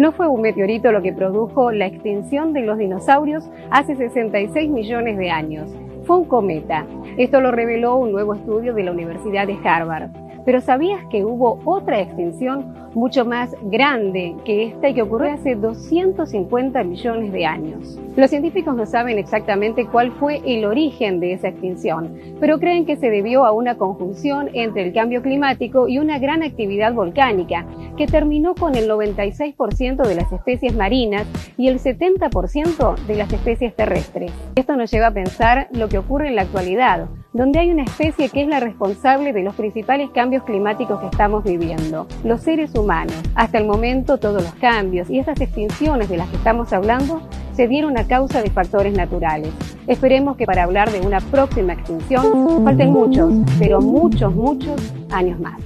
No fue un meteorito lo que produjo la extinción de los dinosaurios hace 66 millones de años. Fue un cometa. Esto lo reveló un nuevo estudio de la Universidad de Harvard. Pero ¿sabías que hubo otra extinción mucho más grande que esta y que ocurrió hace 250 millones de años? Los científicos no saben exactamente cuál fue el origen de esa extinción, pero creen que se debió a una conjunción entre el cambio climático y una gran actividad volcánica que terminó con el 96% de las especies marinas y el 70% de las especies terrestres. Esto nos lleva a pensar lo que ocurre en la actualidad donde hay una especie que es la responsable de los principales cambios climáticos que estamos viviendo, los seres humanos. Hasta el momento todos los cambios y esas extinciones de las que estamos hablando se dieron a causa de factores naturales. Esperemos que para hablar de una próxima extinción falten muchos, pero muchos, muchos años más.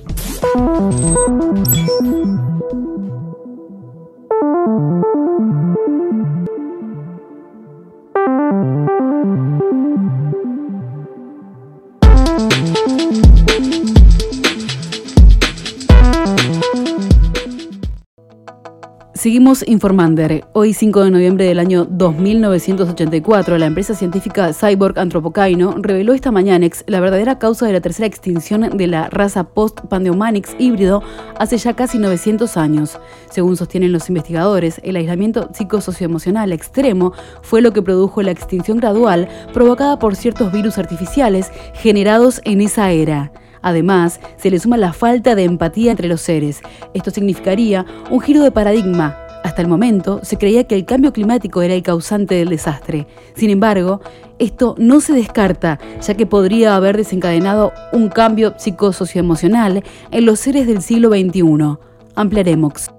Seguimos informando. Hoy, 5 de noviembre del año 2984, la empresa científica Cyborg Anthropocaino reveló esta mañana la verdadera causa de la tercera extinción de la raza post-Pandeomanix híbrido hace ya casi 900 años. Según sostienen los investigadores, el aislamiento psicosocioemocional extremo fue lo que produjo la extinción gradual provocada por ciertos virus artificiales generados en esa era. Además, se le suma la falta de empatía entre los seres. Esto significaría un giro de paradigma. Hasta el momento se creía que el cambio climático era el causante del desastre. Sin embargo, esto no se descarta, ya que podría haber desencadenado un cambio psicosocioemocional en los seres del siglo XXI. Ampliaremos.